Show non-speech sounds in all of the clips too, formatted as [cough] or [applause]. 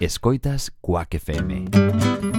Escoitas Cuac FM. Cuac FM.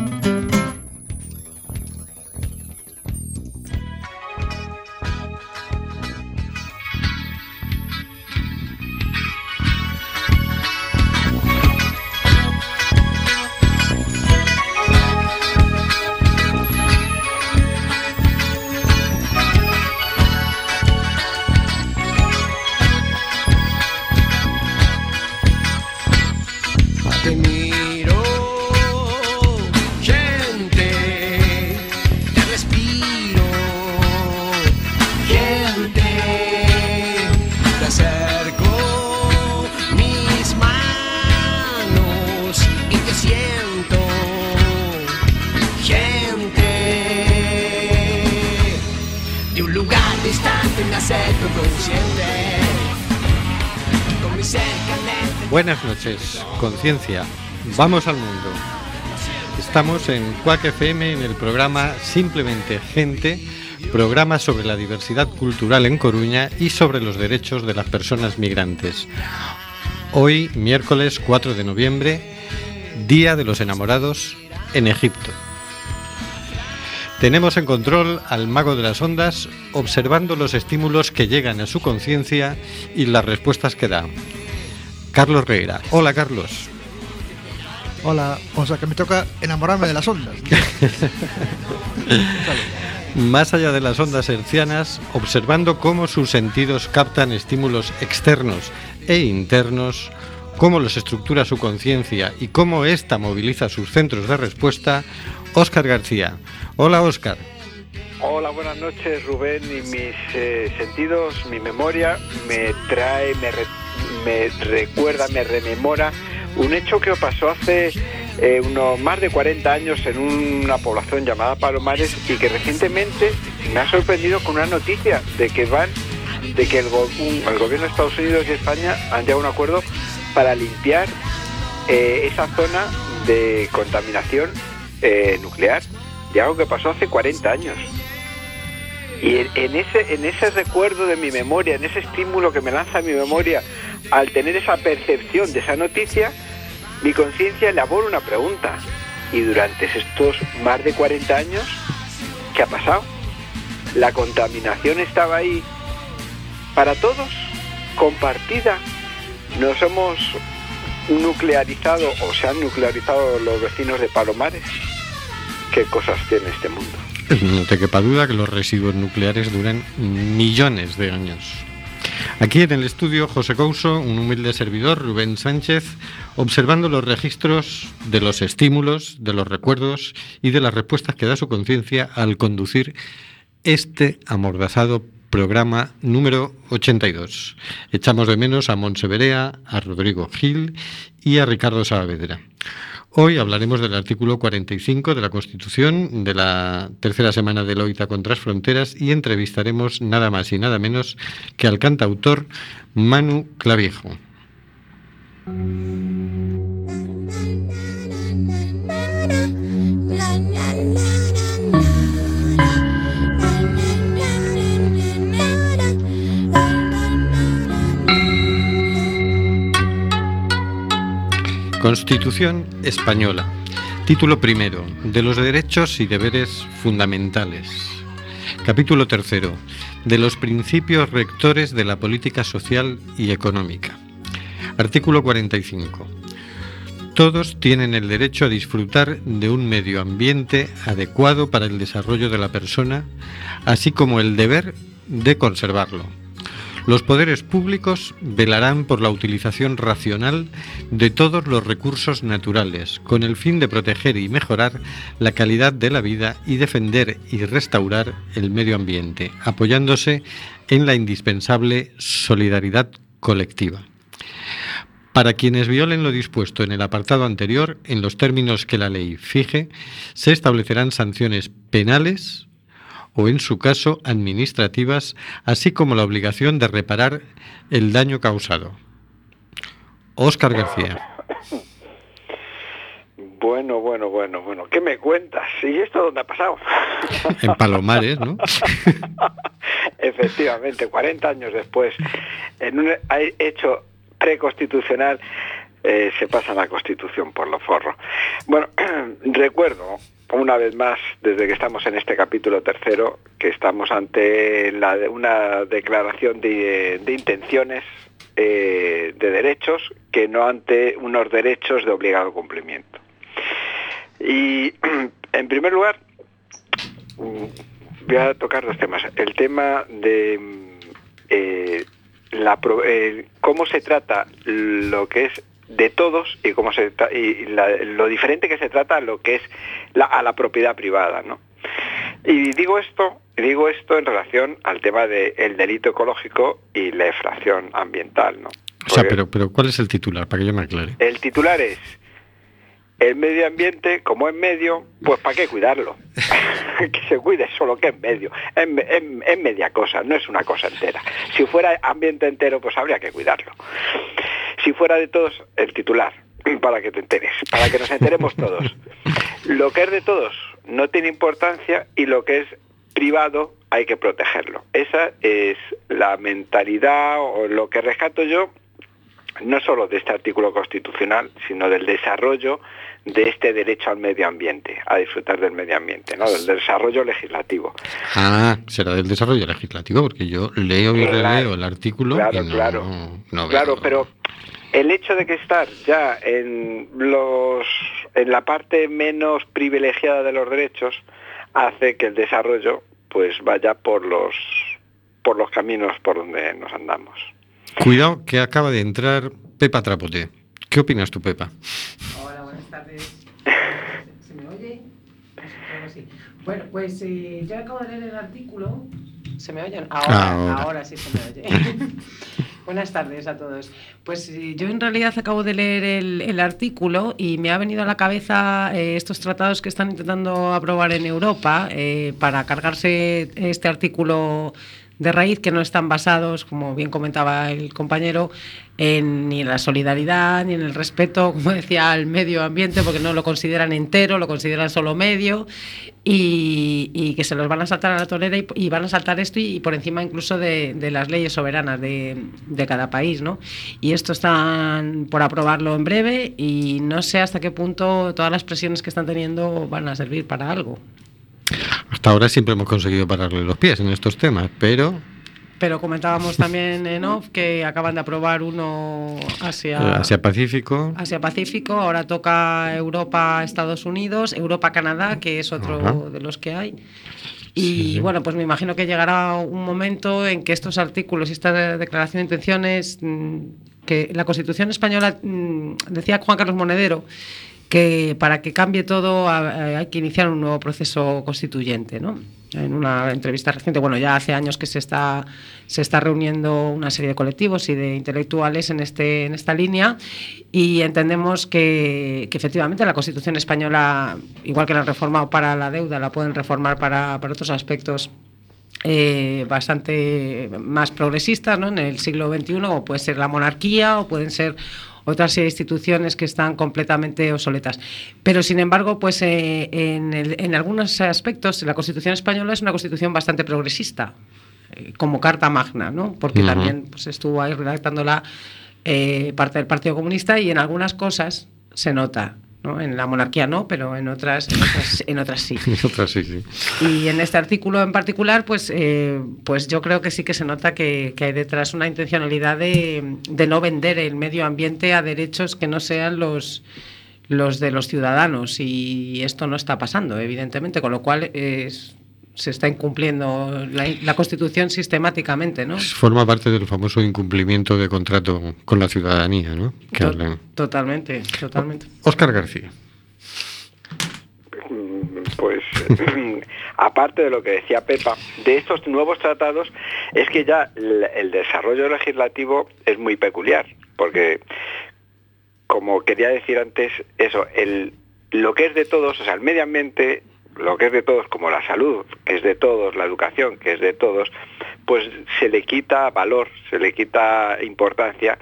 Conciencia. Vamos al mundo. Estamos en Cuac FM en el programa Simplemente Gente, programa sobre la diversidad cultural en Coruña y sobre los derechos de las personas migrantes. Hoy, miércoles 4 de noviembre, Día de los Enamorados en Egipto. Tenemos en control al mago de las ondas observando los estímulos que llegan a su conciencia y las respuestas que da. Carlos Reira. Hola Carlos. Hola, o sea que me toca enamorarme de las ondas. [laughs] Más allá de las ondas hercianas, observando cómo sus sentidos captan estímulos externos e internos, cómo los estructura su conciencia y cómo ésta moviliza sus centros de respuesta, Óscar García. Hola Óscar. Hola, buenas noches Rubén y mis eh, sentidos, mi memoria me trae, me, re- me recuerda, me rememora un hecho que pasó hace eh, unos más de 40 años en una población llamada Palomares y que recientemente me ha sorprendido con una noticia de que van, de que el, gobierno de Estados Unidos y España han llegado a un acuerdo para limpiar eh, esa zona de contaminación eh, nuclear, de algo que pasó hace 40 años. Y en ese, en ese recuerdo de mi memoria, en ese estímulo que me lanza mi memoria, al tener esa percepción de esa noticia, mi conciencia elabora una pregunta. Y durante estos más de 40 años, ¿qué ha pasado? La contaminación estaba ahí para todos, compartida. Nos hemos nuclearizado o se han nuclearizado los vecinos de Palomares. ¿Qué cosas tiene este mundo? No te quepa duda que los residuos nucleares duran millones de años. Aquí en el estudio José Couso, un humilde servidor, Rubén Sánchez, observando los registros de los estímulos, de los recuerdos y de las respuestas que da su conciencia al conducir este amordazado programa número 82. Echamos de menos a Monseverea, a Rodrigo Gil y a Ricardo Saavedra. Hoy hablaremos del artículo 45 de la Constitución de la tercera semana de Loita contra las Fronteras y entrevistaremos nada más y nada menos que al cantautor Manu Claviejo. Constitución Española. Título primero. De los derechos y deberes fundamentales. Capítulo tercero. De los principios rectores de la política social y económica. Artículo 45. Todos tienen el derecho a disfrutar de un medio ambiente adecuado para el desarrollo de la persona, así como el deber de conservarlo. Los poderes públicos velarán por la utilización racional de todos los recursos naturales, con el fin de proteger y mejorar la calidad de la vida y defender y restaurar el medio ambiente, apoyándose en la indispensable solidaridad colectiva. Para quienes violen lo dispuesto en el apartado anterior, en los términos que la ley fije, se establecerán sanciones penales o, en su caso, administrativas, así como la obligación de reparar el daño causado. Óscar García. Bueno, bueno, bueno, bueno. ¿Qué me cuentas? ¿Y esto dónde ha pasado? [laughs] En Palomares, ¿no? [laughs] Efectivamente, 40 años después, en un hecho preconstitucional, eh, se pasa la Constitución por los forros. Bueno, [clears throat] recuerdo una vez más, desde que estamos en este capítulo tercero, que estamos ante una declaración de, intenciones eh, de derechos que no ante unos derechos de obligado cumplimiento. Y [clears throat] en primer lugar, voy a tocar dos temas. El tema de eh, eh, cómo se trata lo que es de todos y cómo se y lo diferente que se trata a lo que es a la propiedad privada, ¿no? Y digo esto, digo esto en relación al tema del delito ecológico y la infracción ambiental, ¿no? o sea, pero, pero ¿cuál es el titular? Para que yo me aclare. El titular es el medio ambiente, como es medio, pues ¿para qué cuidarlo? [laughs] que se cuide solo que es medio. Es, media cosa, no es una cosa entera. Si fuera ambiente entero, pues habría que cuidarlo. Si fuera de todos, el titular, para que te enteres, para que nos enteremos todos. Lo que es de todos no tiene importancia y lo que es privado hay que protegerlo. Esa es la mentalidad o lo que rescato yo no solo de este artículo constitucional, sino del desarrollo de este derecho al medio ambiente, a disfrutar del medio ambiente, ¿no? del desarrollo legislativo. Ah, será del desarrollo legislativo, porque yo leo y releo el artículo. Claro, claro. claro, pero el hecho de que estar ya en los en la parte menos privilegiada de los derechos hace que el desarrollo pues vaya por los por los caminos por donde nos andamos. Cuidado que acaba de entrar Pepa Trapote. ¿Qué opinas tú, Pepa? ¿Se me oye? Bueno, pues eh, yo acabo de leer el artículo. ¿Se me oyen? Ahora, ahora. sí se me oye. [laughs] Buenas tardes a todos. Pues eh, yo en realidad acabo de leer el, artículo y me ha venido a la cabeza eh, estos tratados que están intentando aprobar en Europa para cargarse este artículo de raíz que no están basados, como bien comentaba el compañero, en, ni en la solidaridad, ni en el respeto, como [laughs] decía, al medio ambiente, porque no lo consideran entero, lo consideran solo medio, y, que se los van a saltar a la tolera y, van a saltar esto y, por encima incluso de, las leyes soberanas de, de, cada país. ¿no? Y esto están por aprobarlo en breve y no sé hasta qué punto todas las presiones que están teniendo van a servir para algo. Hasta ahora siempre hemos conseguido pararle los pies en estos temas, pero... Pero comentábamos también en off que acaban de aprobar uno hacia... Eh, Asia Pacífico. Asia Pacífico, ahora toca Europa, Estados Unidos, Europa, Canadá, que es otro de los que hay. Y bueno, pues me imagino que llegará un momento en que estos artículos y esta declaración de intenciones, mm, que la Constitución española, mm, decía Juan Carlos Monedero, que para que cambie todo hay que iniciar un nuevo proceso constituyente, ¿no? En una entrevista reciente, bueno, ya hace años que se está, se está reuniendo una serie de colectivos y de intelectuales en, este, en esta línea y entendemos que, efectivamente la Constitución española, igual que la han reformado para la deuda, la pueden reformar para, otros aspectos eh, bastante más progresistas ¿no? en el siglo XXI, o puede ser la monarquía, o pueden ser otras instituciones que están completamente obsoletas. Pero, sin embargo, pues eh, en, algunos aspectos la Constitución española es una Constitución bastante progresista, eh, como Carta Magna, ¿no? porque también pues, estuvo ahí redactándola eh, parte del Partido Comunista y en algunas cosas se nota en la monarquía no, pero en otras, en otras, [laughs] sí. Y en este artículo en particular, pues, eh, pues yo creo que sí que se nota que, hay detrás una intencionalidad de, de, no vender el medio ambiente a derechos que no sean los, los de los ciudadanos. Y esto no está pasando, evidentemente, con lo cual es se está incumpliendo la, Constitución sistemáticamente, ¿no? Forma parte del famoso incumplimiento de contrato con la ciudadanía, ¿no? Totalmente, totalmente. Óscar García. Pues [laughs] aparte de lo que decía Pepa, de estos nuevos tratados es que ya el desarrollo legislativo es muy peculiar, porque como quería decir antes, eso, el, lo que es de todos, o sea, el medio ambiente lo que es de todos, como la salud, que es de todos, la educación, que es de todos, pues se le quita valor, se le quita importancia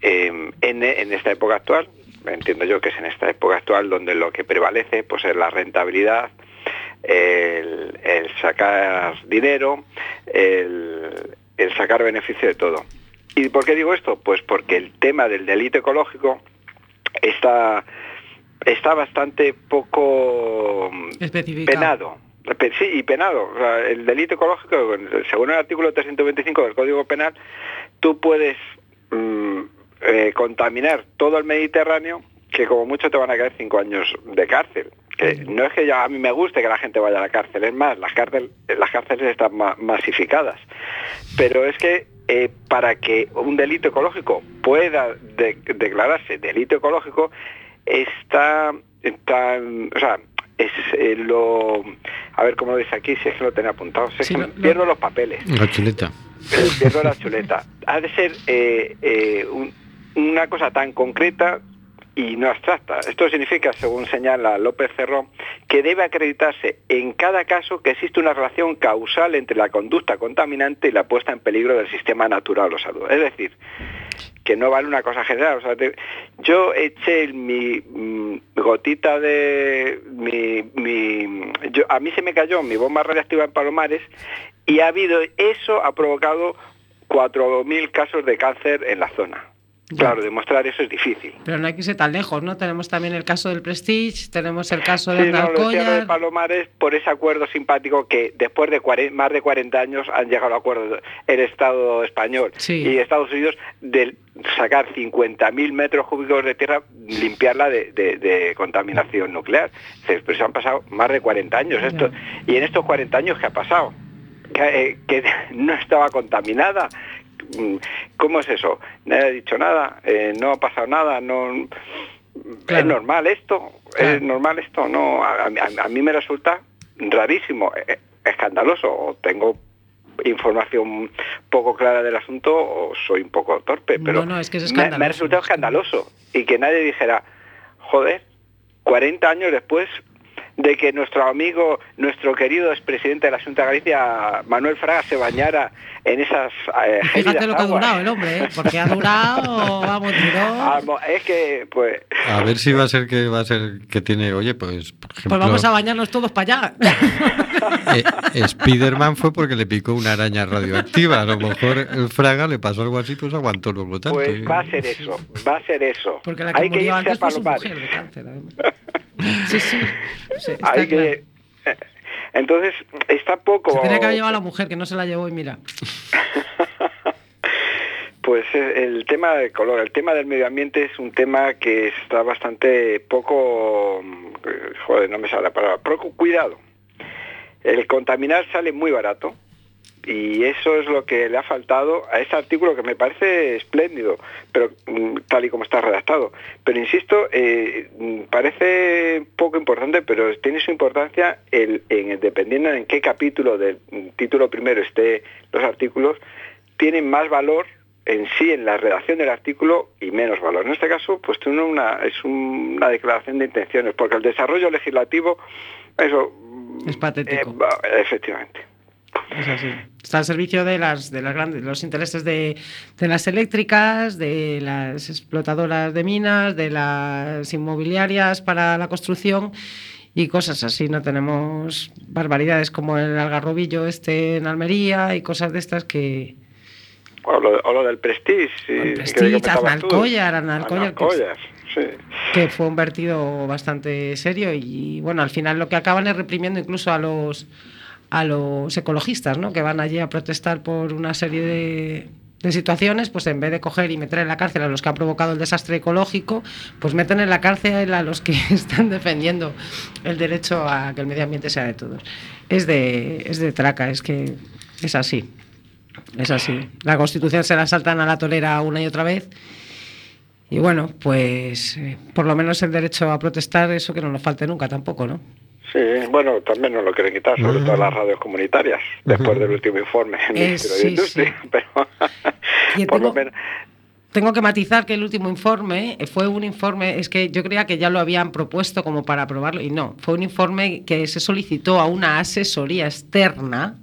em, en, esta época actual. Entiendo yo que es en esta época actual donde lo que prevalece pues es la rentabilidad, el, sacar dinero, el, el sacar beneficio de todo. ¿Y por qué digo esto? Pues porque el tema del delito ecológico está, está bastante poco Especificado. penado. Pe- Sí, y penado. O sea, el delito ecológico, según el artículo 325 del Código Penal, tú puedes mm, eh, contaminar todo el Mediterráneo que como mucho te van a caer cinco años de cárcel. Que no es que ya a mí me guste que la gente vaya a la cárcel, es más, las, cárcel, las cárceles están ma- masificadas. Pero es que eh, para que un delito ecológico pueda de- declararse delito ecológico, está, está o sea, es eh, lo... A ver cómo lo dice aquí, si es que lo tenía apuntado. Si es Sí, que lo- lo- pierdo los papeles. La chuleta. Pierdo la chuleta. Ha de ser eh, eh, un- una cosa tan concreta y no abstracta. Esto significa, según señala López Cerrón, que debe acreditarse en cada caso que existe una relación causal entre la conducta contaminante y la puesta en peligro del sistema natural o salud. Es decir, que no vale una cosa general. Yo eché mi mm, gotita de... Mi, a mí se me cayó mi bomba radiactiva en Palomares y ha habido... Eso ha provocado 4.000 casos de cáncer en la zona. Claro, demostrar eso es difícil. Pero no hay que irse tan lejos, ¿no? Tenemos también el caso del Prestige, tenemos el caso Sí, del no, lo de. Palomares por ese acuerdo simpático que después de más de 40 años han llegado a acuerdo el Estado español Sí. y Estados Unidos de sacar 50.000 metros cúbicos de tierra, limpiarla de, de- de contaminación nuclear. Dices, Pero se han pasado más de 40 años. Esto, y en estos 40 años, ¿qué ha pasado? Que, eh, que [laughs] no estaba contaminada. Mm, ¿Cómo es eso? Nadie ha dicho nada, eh, no ha pasado nada, no... ¿Es normal esto? Claro. ¿Es normal esto? No, a, a- a mí me resulta rarísimo, eh, escandaloso, o tengo información poco clara del asunto o soy un poco torpe, No, pero no, es que es me- me, ha resultado escandaloso y que nadie dijera, joder, 40 años después de que nuestro amigo, nuestro querido expresidente de la Junta de Galicia, Manuel Fraga, se bañara en esas eh, Fíjate lo que ha durado el hombre, ¿eh? Porque ha durado, vamos, duró. es que, pues, A ver si va a ser que va a ser que tiene, oye, pues por ejemplo, Pues vamos a bañarnos todos para allá. eh, Spiderman fue porque le picó una araña radioactiva. A lo mejor el Fraga le pasó algo así, pues aguantó luego tanto. pues va a ser eso, va a ser eso. Porque la que Hay que a fue su Palomares. mujer de cáncer, además. Sí, sí. sí, está Hay claro. que... Entonces, está poco... Se tenía que haber llevado a la mujer, que no se la llevó y mira. [laughs] Pues eh, el tema del color, el tema del medio ambiente es un tema que está bastante poco, mm, eh, joder, no me sale la palabra, poco cuidado. El contaminar sale muy barato y eso es lo que le ha faltado a ese artículo que me parece espléndido, pero mm, tal y como está redactado. Pero insisto, eh, mm, parece poco importante, pero tiene su importancia el, en, dependiendo en qué capítulo del mm, título primero esté los artículos, tienen más valor en sí en la redacción del artículo y menos valor. En este caso, pues tiene una, es un- una declaración de intenciones, porque el desarrollo legislativo, eso... Es patético. eh, va- efectivamente. Es así. Está al servicio de las de las grandes de los intereses de, de las eléctricas, de las explotadoras de minas, de las inmobiliarias para la construcción y cosas así. No tenemos barbaridades como el algarrobillo este en Almería y cosas de estas que O lo, o lo del Prestige. El Prestige. Arnalcollar, Arnalcollar, que Arnalcollar, sí. que fue un vertido bastante serio y bueno, al final lo que acaban es reprimiendo incluso a los a los ecologistas, ¿no? Que van allí a protestar por una serie de, situaciones, pues en vez de coger y meter en la cárcel a los que han provocado el desastre ecológico, pues meten en la cárcel a los que [laughs] están defendiendo el derecho a que el medio ambiente sea de todos. Es de, es de traca, es que es así. Es así. La Constitución se la saltan a la tolera una y otra vez. Y bueno, pues eh, por lo menos el derecho a protestar, eso que no nos falte nunca tampoco, ¿no? Sí, bueno, también nos lo quieren quitar, sobre todo las radios comunitarias, después del último informe del Eh, Ministerio de Industria. sí. Pero, [laughs] por lo tengo- menos, Tengo que matizar que el último informe eh, fue un informe, es que yo creía que ya lo habían propuesto como para aprobarlo, y no, fue un informe que se solicitó a una asesoría externa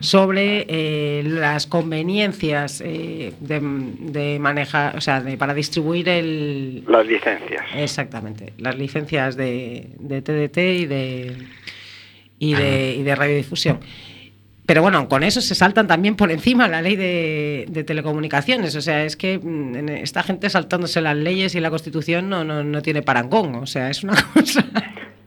sobre eh, las conveniencias eh, de, de manejar, o sea, de, para distribuir el, las licencias. Exactamente, las licencias de, de TDT y de, y de, y de radiodifusión. Pero bueno, con eso se saltan también por encima la ley de, de telecomunicaciones. O sea, es que mm, esta gente saltándose las leyes y la constitución no, no, no tiene parangón. O sea, es una [laughs] cosa.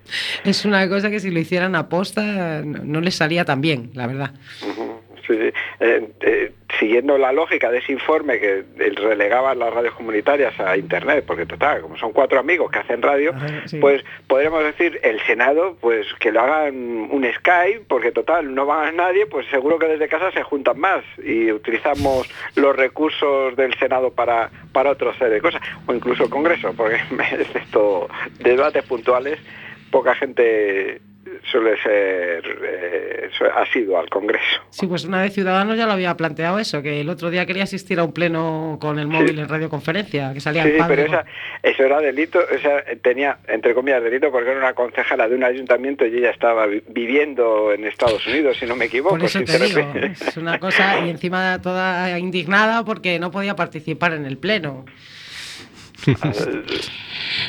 [laughs] Es una cosa que si lo hicieran a posta no les salía tan bien, la verdad. Sí, sí. Eh, eh, siguiendo la lógica de ese informe que relegaba las radios comunitarias a Internet, porque total, como son cuatro amigos que hacen radio, Sí. pues podremos decir el Senado, pues que lo hagan un Skype, porque total, no van a nadie, pues seguro que desde casa se juntan más y utilizamos los recursos del Senado para, para otra serie de cosas, o incluso el Congreso, porque [laughs] esto, debates puntuales, poca gente suele ser eh, asiduo al Congreso. Sí, pues una vez Ciudadanos ya lo había planteado eso, que el otro día quería asistir a un pleno con el móvil en radioconferencia, que salía Sí, el pero esa, eso era delito, o sea, tenía, entre comillas, delito porque era una concejala de un ayuntamiento y ella estaba vi- viviendo en Estados Unidos, si no me equivoco. Por eso te digo, es una cosa y encima toda indignada porque no podía participar en el pleno. [laughs]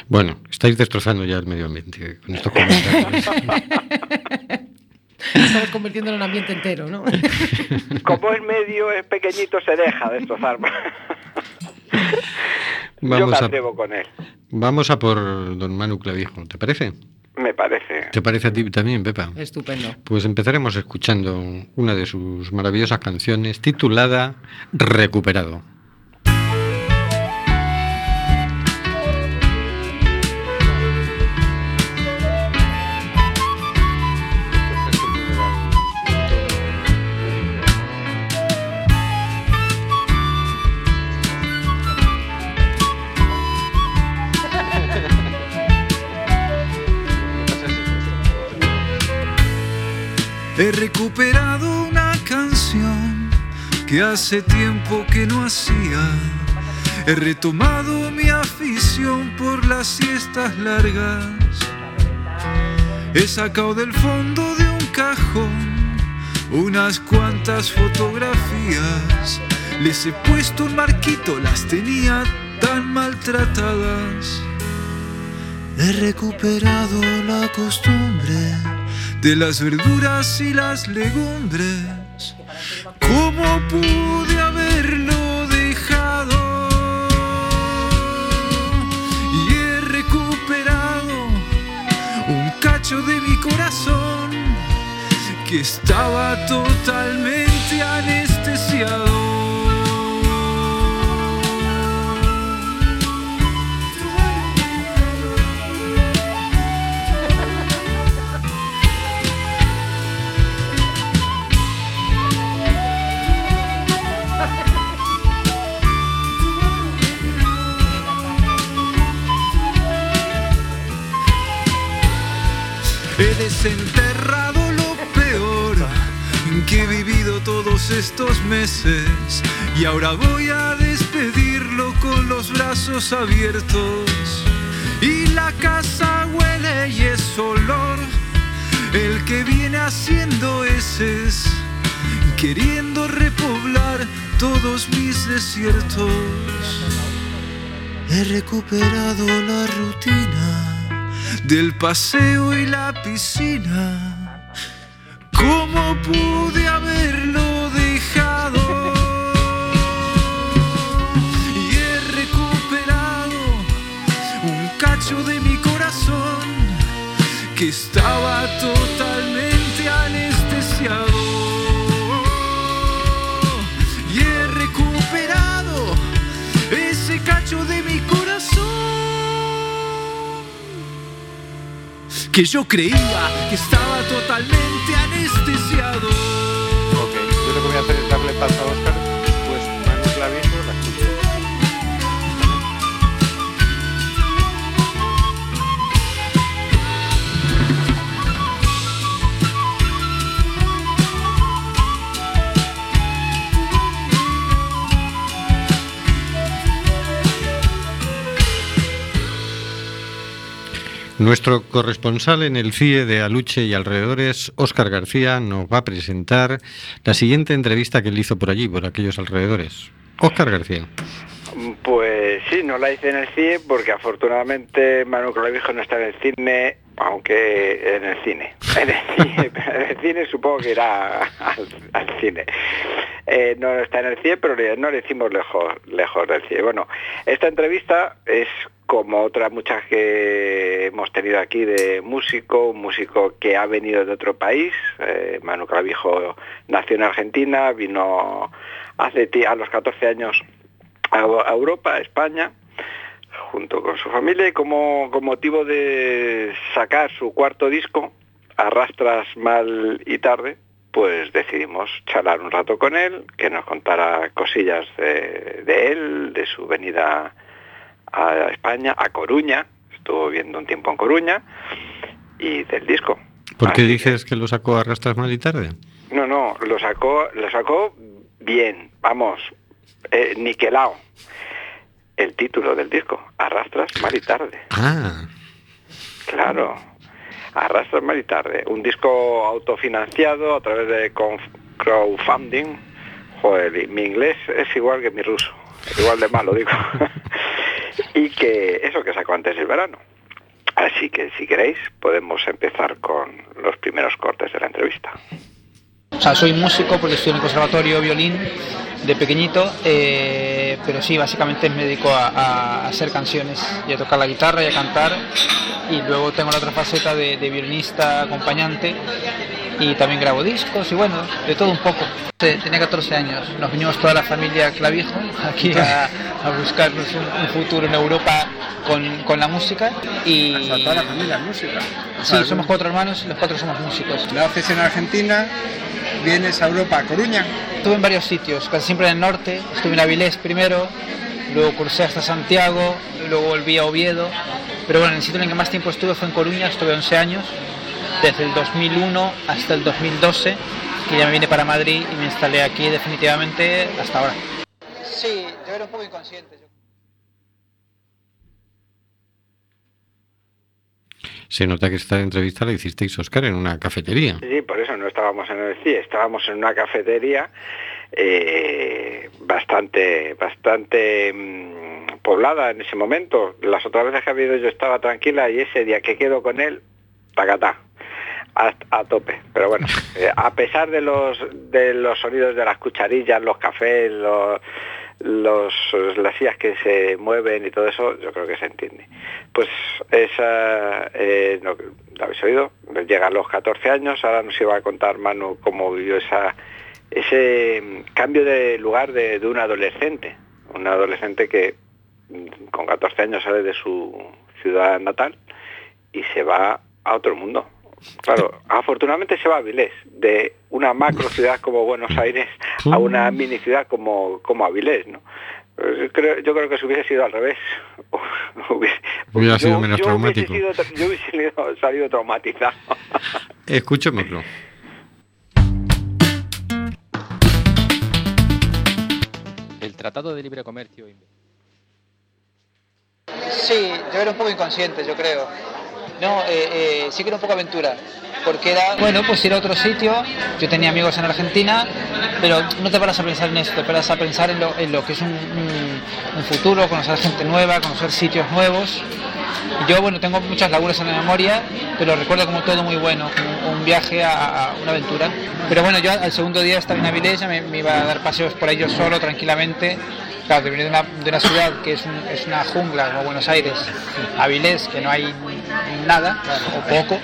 Bueno, estáis destrozando ya el medio ambiente con estos comentarios. [laughs] Estamos convirtiendo en un ambiente entero, ¿no? [laughs] Como el medio es pequeñito, se deja destrozar. [laughs] Yo Vamos me a, atrevo con él, vamos a por don Manu Clavijo, ¿te parece? me parece. ¿Te parece a ti también, Pepa? Estupendo. Pues empezaremos escuchando una de sus maravillosas canciones titulada Recuperado. He recuperado una canción que hace tiempo que no hacía. He retomado mi afición por las siestas largas. He sacado del fondo de un cajón unas cuantas fotografías. Les he puesto un marquito, las tenía tan maltratadas. He recuperado la costumbre de las verduras y las legumbres. ¿Cómo pude haberlo dejado? Y he recuperado un cacho de mi corazón que estaba totalmente anestesiado. Estos meses y ahora voy a despedirlo con los brazos abiertos. Y la casa huele y es olor el que viene haciendo heces, queriendo repoblar todos mis desiertos. He recuperado la rutina del paseo y la piscina. ¿Cómo pude haberlo que estaba totalmente anestesiado. Y he recuperado ese cacho de mi corazón que yo creía que estaba totalmente anestesiado. Ok, yo lo que voy a hacer es darle paso a Oscar, Nuestro corresponsal en el CIE de Aluche y alrededores, Óscar García, nos va a presentar la siguiente entrevista que él hizo por allí, por aquellos alrededores. Óscar García. Pues sí, no la hice en el CIE porque afortunadamente Manu Clavijo no está en el cine aunque [laughs] en el cine. En el cine, supongo que irá al, cine. Eh, no está en el cine, pero no le hicimos lejos, lejos del cine. Bueno, esta entrevista es como otras muchas que hemos tenido aquí de músico, un músico que ha venido de otro país. Eh, Manu Clavijo nació en Argentina, vino hace a los 14 años a, a Europa, a España, junto con su familia y como con motivo de sacar su cuarto disco, Arrastras mal y tarde, pues decidimos charlar un rato con él, que nos contara cosillas de, de él, de su venida a España, a Coruña, estuvo viviendo un tiempo en Coruña, y del disco. ¿Por qué Así dices que lo sacó a rastras mal y tarde? no, no, lo sacó, lo sacó bien, vamos, eh, niquelado. El título del disco, Arrastras mal y tarde. Ah, Claro, Arrastras mal y tarde. Un disco autofinanciado a través de crowdfunding. Joder, y mi inglés es igual que mi ruso, igual de malo digo. [laughs] y que eso que sacó antes del verano. Así que si queréis podemos empezar con los primeros cortes de la entrevista. O sea, soy músico porque estoy en el conservatorio violín de pequeñito, eh, pero sí, básicamente me dedico a, a- hacer canciones y a tocar la guitarra y a cantar. Y luego tengo la otra faceta de, de violinista acompañante y también grabo discos y bueno, de todo un poco. Tenía 14 años, nos vinimos toda la familia Clavijo aquí a, a buscarnos un, un futuro en Europa con, con la música y... toda la familia música. Sí, somos cuatro hermanos y los cuatro somos músicos. Lo haces en Argentina, vienes a Europa, a Coruña. Estuve en varios sitios, casi siempre en el norte. Estuve en Avilés primero, luego crucé hasta Santiago, y luego volví a Oviedo. Pero bueno, el sitio en el que más tiempo estuve fue en Coruña, estuve 11 años, desde el 2001 hasta el 2012, que ya me vine para Madrid y me instalé aquí definitivamente hasta ahora. Sí, yo era un poco inconsciente. Se nota que esta entrevista la hicisteis, Oscar, en una cafetería. Sí, por eso no estábamos en el CIE, estábamos en una cafetería eh, bastante, bastante mm, poblada en ese momento. Las otras veces que ha habido yo estaba tranquila y ese día que quedo con él, tacatá, a, a tope. Pero bueno, [laughs] eh, a pesar de los, de los sonidos de las cucharillas, los cafés, los, los, las sillas que se mueven y todo eso, yo creo que se entiende. Pues esa, eh, no, ¿lo habéis oído? Llega a los 14 años, ahora nos iba a contar Manu cómo vivió esa, ese mm, cambio de lugar de, de un adolescente, un adolescente que mm, con 14 años sale de su ciudad natal y se va a otro mundo. Claro, afortunadamente se va a Avilés, de una macro ciudad como Buenos Aires a una mini ciudad como, como Avilés, ¿no? Pues Yo creo, yo creo que si hubiese sido al revés, [laughs] hubiese, Hubiera sido yo- menos yo hubiese traumático. sido yo hubiese salido, [laughs] salido traumatizado. [laughs] Escúchamelo. El Tratado de Libre Comercio. Sí, yo era un poco inconsciente, yo creo. No, eh, eh, sí que era un poco aventura, porque era, bueno, pues ir a otro sitio, yo tenía amigos en Argentina, pero no te paras a pensar en esto, te paras a pensar en lo, en lo que es un, un- futuro, conocer gente nueva, conocer sitios nuevos. Yo, bueno, tengo muchas lagunas en la memoria, pero recuerdo como todo muy bueno, como un viaje a, una aventura. Pero bueno, yo al segundo día estaba en Avilés, me, me iba a dar paseos por ahí solo, tranquilamente. Claro, de venir de una, de una ciudad que es, un- es una jungla como Buenos Aires, Avilés, que no hay nada, o poco.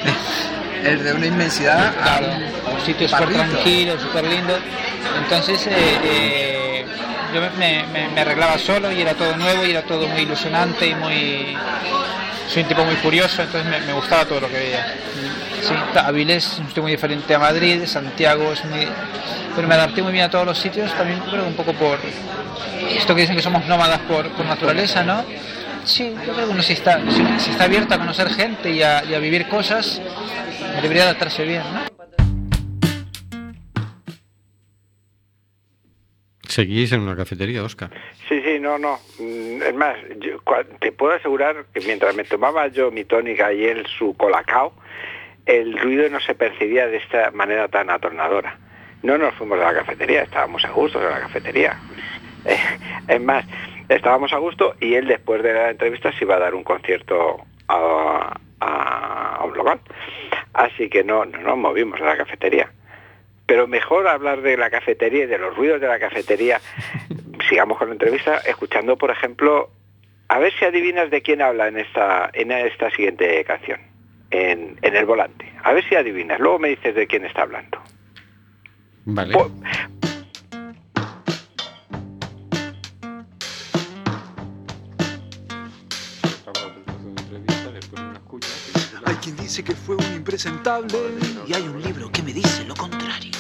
Es de una inmensidad a Claro, un un sitio súper tranquilo, súper lindo. Entonces eh, eh, yo me, me- me- me arreglaba solo y era todo nuevo y era todo muy ilusionante y muy... Soy un tipo muy curioso, entonces me, me gustaba todo lo que veía. Sí, Avilés es un sitio muy diferente a Madrid, Santiago es muy... Pero me adapté muy bien a todos los sitios, también creo un poco por esto que dicen que somos nómadas por, por naturaleza, ¿no? Sí, yo creo que uno si está, si, si está abierto a conocer gente y a, y a vivir cosas, debería adaptarse bien, ¿no? Seguís en una cafetería, Oscar. Sí, sí, no, no. Mm, Es más, yo te puedo asegurar que mientras me tomaba yo mi tónica y él su colacao, el ruido no se percibía de esta manera tan atornadora. No nos fuimos de la cafetería, estábamos a gusto de la cafetería. Eh, es más, estábamos a gusto y él después de la entrevista se iba a dar un concierto a, a a un local. Así que no, no nos movimos a la cafetería. Pero mejor hablar de la cafetería y de los ruidos de la cafetería. [laughs] Sigamos con la entrevista, escuchando, por ejemplo, a ver si adivinas de quién habla en esta, en esta siguiente canción, en, en el volante. A ver si adivinas. Luego me dices de quién está hablando. Vale. Po- Hay quien dice que fue un impresentable y hay un libro que me dice lo contrario.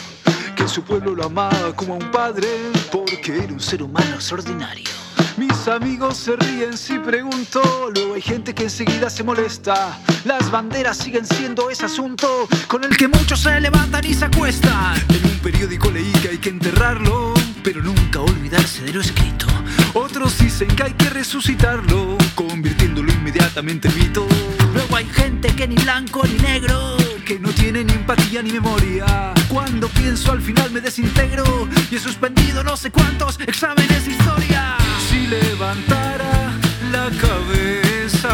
Que su pueblo lo amaba como a un padre porque era un ser humano extraordinario. Mis amigos se ríen si pregunto, luego hay gente que enseguida se molesta. Las banderas siguen siendo ese asunto con el que muchos se levantan y se acuestan. En un periódico leí que hay que enterrarlo, pero nunca olvidarse de lo escrito. Otros dicen que hay que resucitarlo, convirtiéndolo inmediatamente en mito. Luego hay gente que ni blanco ni negro, que no tiene ni empatía ni memoria. Cuando pienso al final me desintegro y he suspendido no sé cuántos exámenes de historia. Si levantara la cabeza,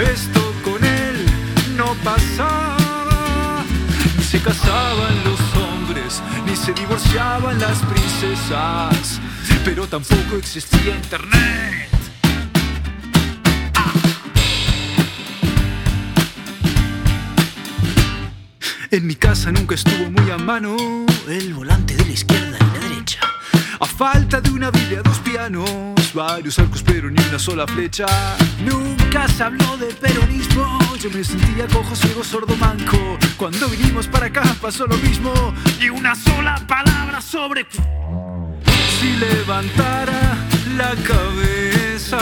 esto con él no pasaba. Ni se casaban los hombres, ni se divorciaban las princesas, pero tampoco existía internet. En mi casa nunca estuvo muy a mano el volante de la izquierda y la derecha. A falta de una Biblia, dos pianos, varios arcos, pero ni una sola flecha. Nunca se habló de peronismo. Yo me sentía cojo, ciego, sordo, manco. Cuando vinimos para acá pasó lo mismo. Y una sola palabra sobre. Si levantara la cabeza,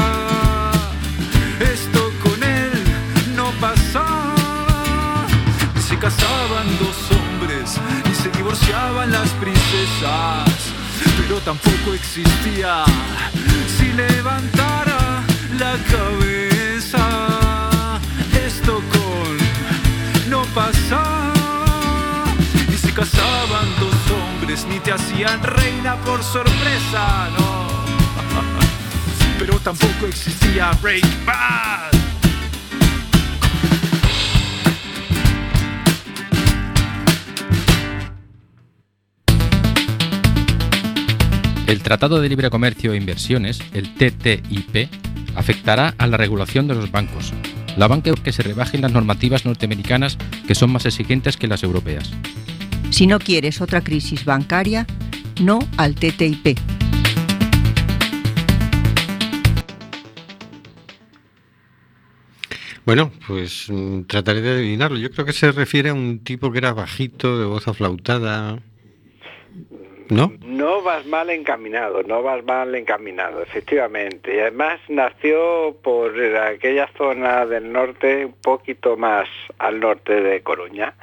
casaban dos hombres, ni se divorciaban las princesas, pero tampoco existía. Si levantara la cabeza, esto con no pasaba. Ni se casaban dos hombres, ni te hacían reina por sorpresa, no. [laughs] Pero tampoco existía Break Bad. El Tratado de Libre Comercio e Inversiones, el TTIP, afectará a la regulación de los bancos. La banca que se rebajen las normativas norteamericanas que son más exigentes que las europeas. Si no quieres otra crisis bancaria, no al TTIP. Bueno, pues mm, trataré de adivinarlo. Yo creo que se refiere a un tipo que era bajito, de voz aflautada. ¿No? No vas mal encaminado, no vas mal encaminado, efectivamente. Y además nació por aquella zona del norte, un poquito más al norte de Coruña.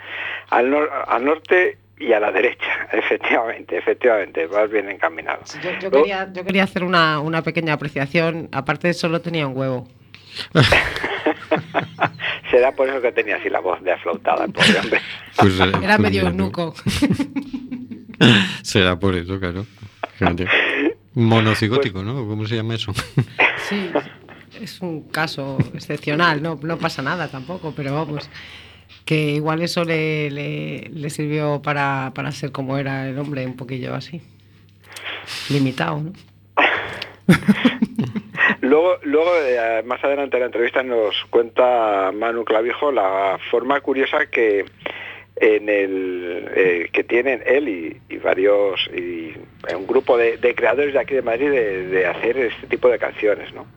Al, nor- al norte y a la derecha, [laughs] efectivamente, efectivamente, vas bien encaminado. Yo, yo quería, yo quería hacer una, una pequeña apreciación. Aparte, solo tenía un huevo. [laughs] Será por eso que tenía así la voz de aflautada, pobre hombre. Pues, eh, Era medio eunuco. [laughs] [laughs] Será por eso, claro. Monocigótico, ¿no? ¿Cómo se llama eso? [laughs] Sí, es un caso excepcional, no, no pasa nada tampoco, pero vamos, que igual eso le, le, le sirvió para, para ser como era el hombre, un poquillo así, limitado, ¿no? [laughs] Luego, luego eh, más adelante en la entrevista nos cuenta Manu Clavijo la forma curiosa que en el eh, que tienen él y, y varios y un grupo de, de creadores de aquí de Madrid de, de hacer este tipo de canciones, ¿no?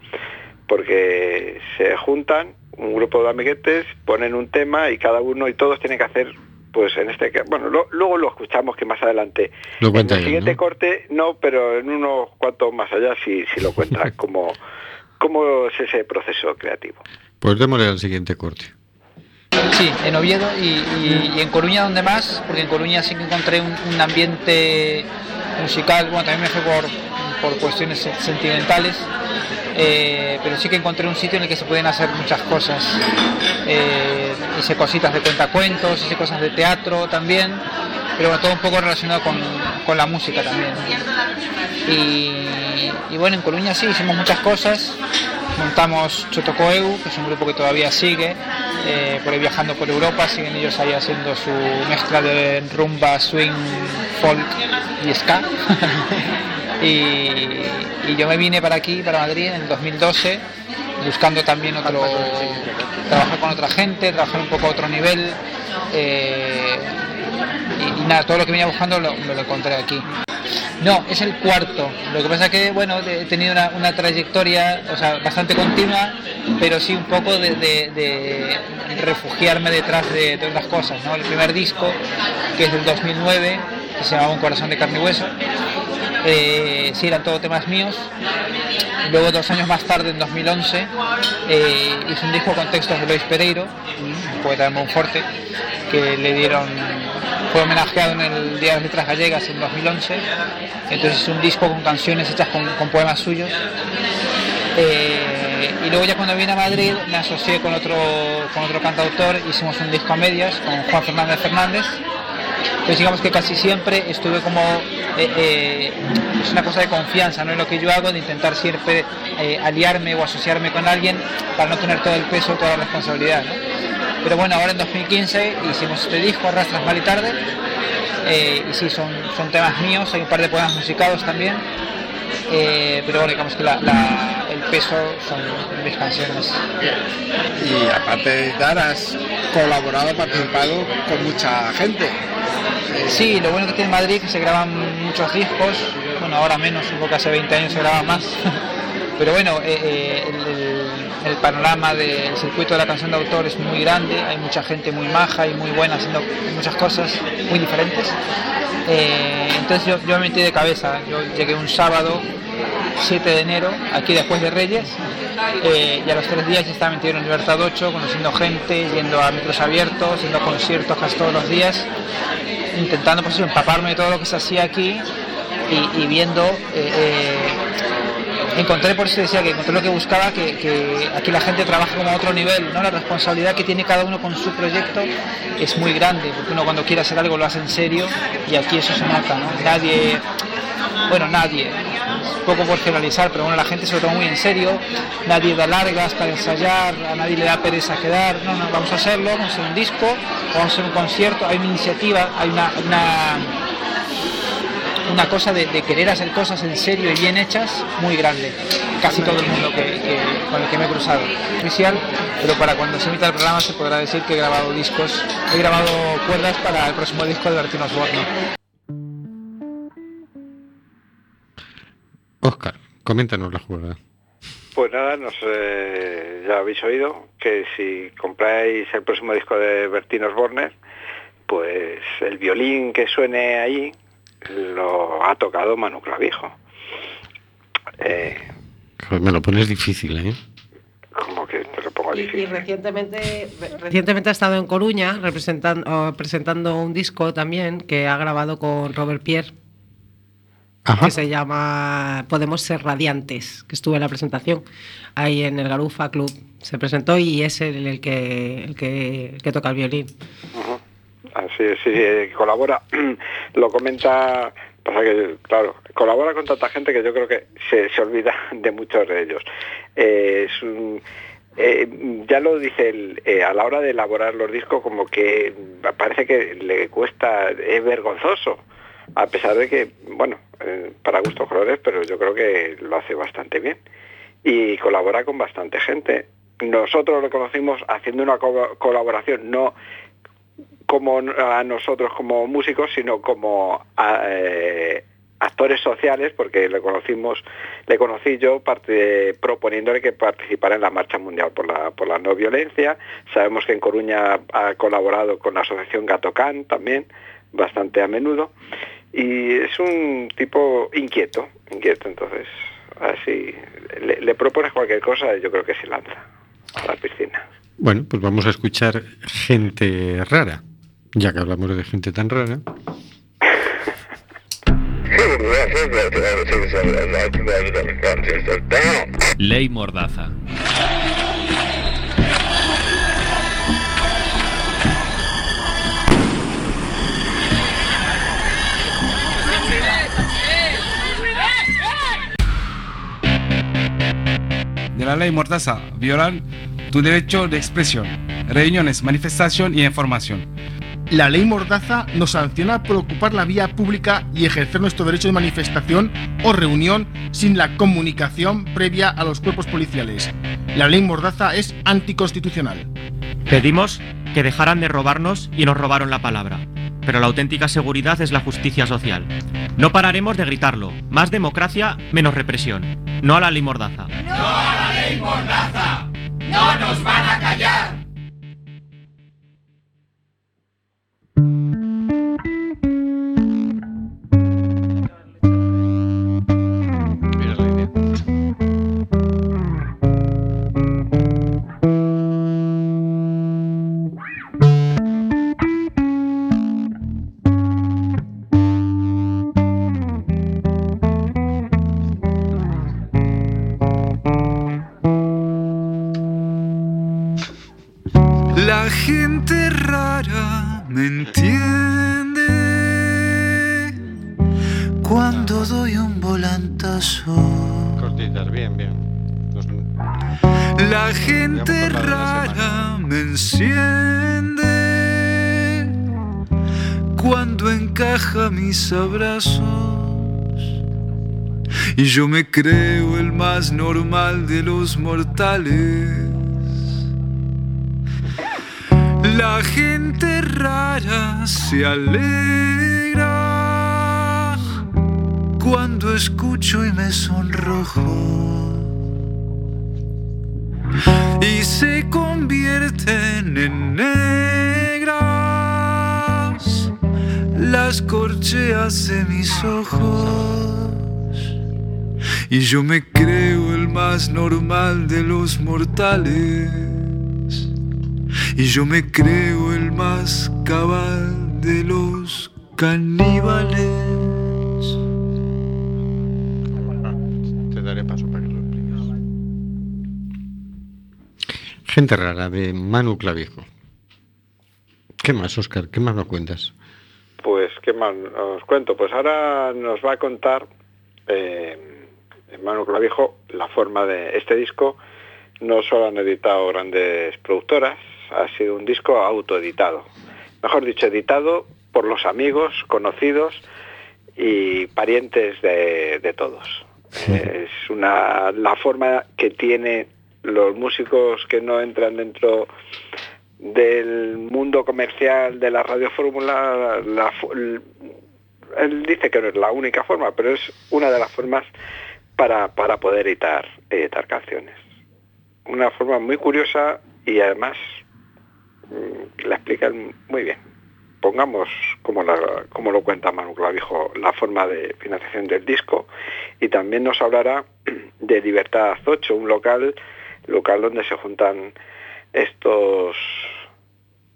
Porque se juntan un grupo de amiguetes, ponen un tema y cada uno y todos tienen que hacer pues en este bueno lo- luego lo escuchamos que más adelante Lo en el siguiente ¿no? corte no pero en unos cuantos más allá sí sí lo cuenta [laughs] como cómo es ese proceso creativo Pues démosle al siguiente corte. Sí, en Oviedo y, y- y en Coruña donde más, porque en Coruña sí que encontré un, un ambiente musical, bueno, también me fue por, por cuestiones se- sentimentales, eh, pero sí que encontré un sitio en el que se pueden hacer muchas cosas. Eh, hice cositas de cuentacuentos, hice cosas de teatro también, pero todo un poco relacionado con, con la música también. Y, y bueno, en Coruña sí, hicimos muchas cosas. Montamos Chotocoeu, que es un grupo que todavía sigue, eh, por ahí viajando por Europa, siguen ellos ahí haciendo su mezcla de rumba, swing, folk y ska. [laughs] y, y yo me vine para aquí, para Madrid, en el 2012, buscando también otro, trabajar con otra gente, trabajar un poco a otro nivel. eh, y, y nada, todo lo que venía buscando lo, lo encontré aquí. No, es el cuarto. Lo que pasa es que, bueno, he tenido una, una trayectoria, o sea, bastante continua, pero sí un poco de, refugiarme detrás de, de otras cosas, ¿no? El primer disco, que es del 2009, que se llamaba Un corazón de carne y hueso, eh, sí, eran todos temas míos. Luego, dos años más tarde, en 2011, eh, hice un disco con textos de Luis Pereiro, un poeta de Monforte, que le dieron, fue homenajeado en el Día de las Letras Gallegas en 2011. Entonces, es un disco con canciones hechas con, poemas suyos. Eh, y luego ya cuando vine a Madrid me asocié con otro, con otro cantautor, hicimos un disco a medias con Juan Fernández Fernández. Entonces digamos que casi siempre estuve como, eh, eh, es una cosa de confianza, ¿no? En lo que yo hago, de intentar siempre aliarme o asociarme con alguien para no tener todo el peso, toda la responsabilidad. Pero bueno, ahora en 2015 hicimos este disco, Arrastras Mal y Tarde, eh, y sí, son, son temas míos, hay un par de poemas musicados también, eh, pero bueno, digamos que la- la- el peso son mis canciones. Y aparte de editar, has colaborado, participado con mucha gente. Sí, lo bueno que tiene Madrid es que se graban muchos discos, bueno, ahora menos, supongo que hace 20 años se graba más, [laughs] pero bueno, eh, el, el- el panorama del circuito de la canción de autor es muy grande, hay mucha gente muy maja y muy buena haciendo muchas cosas muy diferentes. Eh, entonces yo, me metí de cabeza, yo llegué un sábado 7 de enero, aquí después de Reyes, eh, y a los tres días ya estaba metido en Libertad 8, conociendo gente, yendo a micros abiertos, a conciertos casi todos los días, intentando pues, empaparme de todo lo que se hacía aquí y, viendo, eh, encontré, por eso decía que encontré lo que buscaba, que, que aquí la gente trabaja como a otro nivel, ¿no? la responsabilidad que tiene cada uno con su proyecto es muy grande, porque uno cuando quiere hacer algo lo hace en serio y aquí eso se nota, ¿no? nadie, bueno, nadie, poco por generalizar, pero bueno, la gente se lo toma muy en serio, nadie da largas para ensayar, a nadie le da pereza quedar, no, no, vamos a hacerlo, vamos a hacer un disco, vamos a hacer un concierto, hay una iniciativa, hay una, una cosa de, de querer hacer cosas en serio y bien hechas muy grande. Casi todo el mundo que, que- con el que me he cruzado. Oficial, pero para cuando se emita el programa se podrá decir que he grabado discos, he grabado cuerdas para el próximo disco de Bertino Osborne. Oscar, coméntanos la jugada. Pues nada, nos, eh, ya habéis oído que si compráis el próximo disco de Bertín Osborne, pues el violín que suene ahí lo ha tocado Manu Clavijo. Eh, me lo pones difícil, ¿eh? como que te lo pongo Y, y difícil. recientemente, recientemente ha estado en Coruña representando, presentando un disco también que ha grabado con Robert Pierre, que se llama Podemos ser radiantes, que estuvo en la presentación ahí en el Garufa Club. Se presentó y es el, el que, el, que, el que toca el violín. Así es, sí, eh, colabora, [clears throat] lo comenta, pasa que, claro, colabora con tanta gente que yo creo que se, se olvida [laughs] de muchos de ellos. Eh, es un- eh, ya lo dice él, eh, a la hora de elaborar los discos como que parece que le cuesta, es vergonzoso, a pesar de que, bueno, para gustos colores, pero yo creo que lo hace bastante bien y colabora con bastante gente. Nosotros lo conocimos haciendo una co- colaboración, no como a nosotros como músicos, sino como eh, actores sociales, porque le conocimos, le conocí yo parte, proponiéndole que participara en la marcha mundial por la, por la no violencia. Sabemos que en Coruña ha colaborado con la asociación Gatocán también, bastante a menudo. Y es un tipo inquieto, inquieto, entonces así le, le propones cualquier cosa yo creo que se lanza a la piscina. Bueno, pues vamos a escuchar gente rara, ya que hablamos de gente tan rara. Ley Mordaza. de la ley Mordaza violan tu derecho de expresión, reuniones, manifestación y información. La ley Mordaza nos sanciona por ocupar la vía pública y ejercer nuestro derecho de manifestación o reunión sin la comunicación previa a los cuerpos policiales. La ley Mordaza es anticonstitucional. Pedimos que dejaran de robarnos y nos robaron la palabra. Pero la auténtica seguridad es la justicia social. No pararemos de gritarlo. Más democracia, menos represión. No a la ley Mordaza. ¡No a la ley Mordaza! ¡No nos van a callar! Y yo me creo el más normal de los mortales. La gente rara se alegra cuando escucho y me sonrojo. Y se convierten en negras las corcheas de mis ojos. Y yo me creo el más normal de los mortales. Y yo me creo el más cabal de los caníbales. Te daré paso para que lo expliques. Gente rara de Manu Clavijo. ¿Qué más, Oscar? ¿Qué más nos cuentas? Pues, ¿qué más os cuento? Pues ahora nos va a contar eh, Manu Clavijo la forma de este disco. No solo han editado grandes productoras, ha sido un disco autoeditado. Mejor dicho, editado por los amigos, conocidos y parientes de, de todos. Es una la forma que tiene los músicos que no entran dentro del mundo comercial de la radiofórmula. La, fu- l- él dice que no es la única forma, pero es una de las formas para, para poder editar, editar canciones. Una forma muy curiosa y además mm, la explican muy bien. Pongamos, como, como lo cuenta Manu Clavijo, la forma de financiación del disco y también nos hablará [clears throat] de Libertad 8, un local, local donde se juntan estos,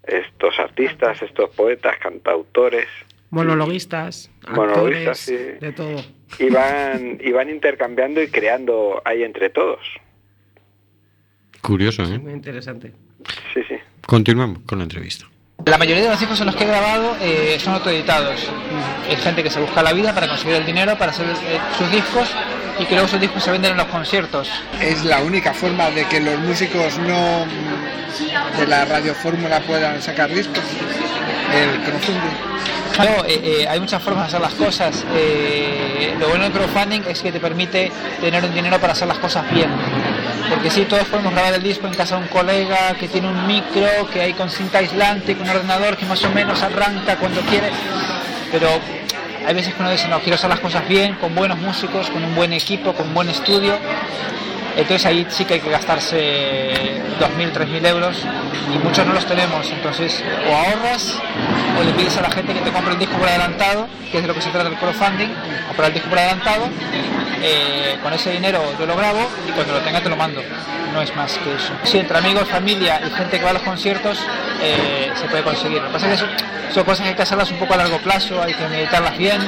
estos artistas, estos poetas, cantautores, Monologuistas, Monologuistas, actores, sí. de todo. y van, y van intercambiando y creando ahí entre todos. Curioso, ¿eh? Muy interesante. Sí, sí. Continuamos con la entrevista. La mayoría de los discos en los que he grabado eh, son autoeditados. Es gente que se busca la vida para conseguir el dinero para hacer eh, sus discos y que luego sus discos se venden en los conciertos. Es la única forma de que los músicos no de la radiofórmula puedan sacar discos. El crowdfunding. Claro, eh, eh, hay muchas formas de hacer las cosas. Eh, lo bueno del crowdfunding es que te permite tener un dinero para hacer las cosas bien. Porque sí, todos podemos grabar el disco en casa de un colega que tiene un micro, que hay con cinta aislante, con un ordenador que más o menos arranca cuando quiere. Pero hay veces que uno dice, no, quiero hacer las cosas bien, con buenos músicos, con un buen equipo, con un buen estudio. Entonces ahí sí que hay que gastarse 2.000, 3.000 euros y muchos no los tenemos. Entonces o ahorras o le pides a la gente que te compre el disco por adelantado, que es de lo que se trata el crowdfunding, comprar el disco por adelantado. eh, con ese dinero yo lo grabo y cuando lo tenga te lo mando. No es más que eso. Si entre amigos, familia y gente que va a los conciertos eh, se puede conseguir. Lo que pasa es que son, son cosas que hay que hacerlas un poco a largo plazo, hay que meditarlas bien,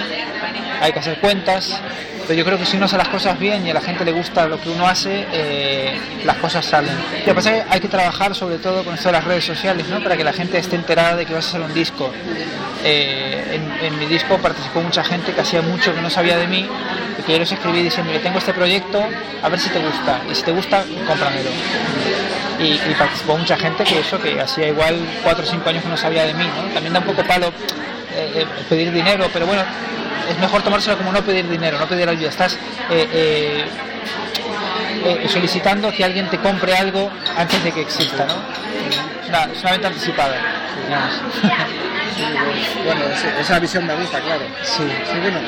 hay que hacer cuentas Pero yo creo que si uno hace las cosas bien y a la gente le gusta lo que uno hace, eh, las cosas salen. Lo que pasa es que hay que trabajar sobre todo con esto de las redes sociales, ¿no? Para que la gente esté enterada de que vas a hacer un disco. Eh, en, mi disco participó mucha gente que hacía mucho que no sabía de mí, y que yo les escribí diciendo, tengo este proyecto, a ver si te gusta. Y si te gusta, cómpramelo. Y, participó mucha gente que eso, que hacía igual 4 o 5 años que no sabía de mí, ¿no? También da un poco palo eh, pedir dinero, pero bueno, es mejor tomárselo como no pedir dinero, no pedir ayuda. Estás eh, eh, eh, solicitando que alguien te compre algo antes de que exista, ¿no? Es una, venta anticipada. Bueno, esa visión me gusta, claro. Sí. Sí, bueno,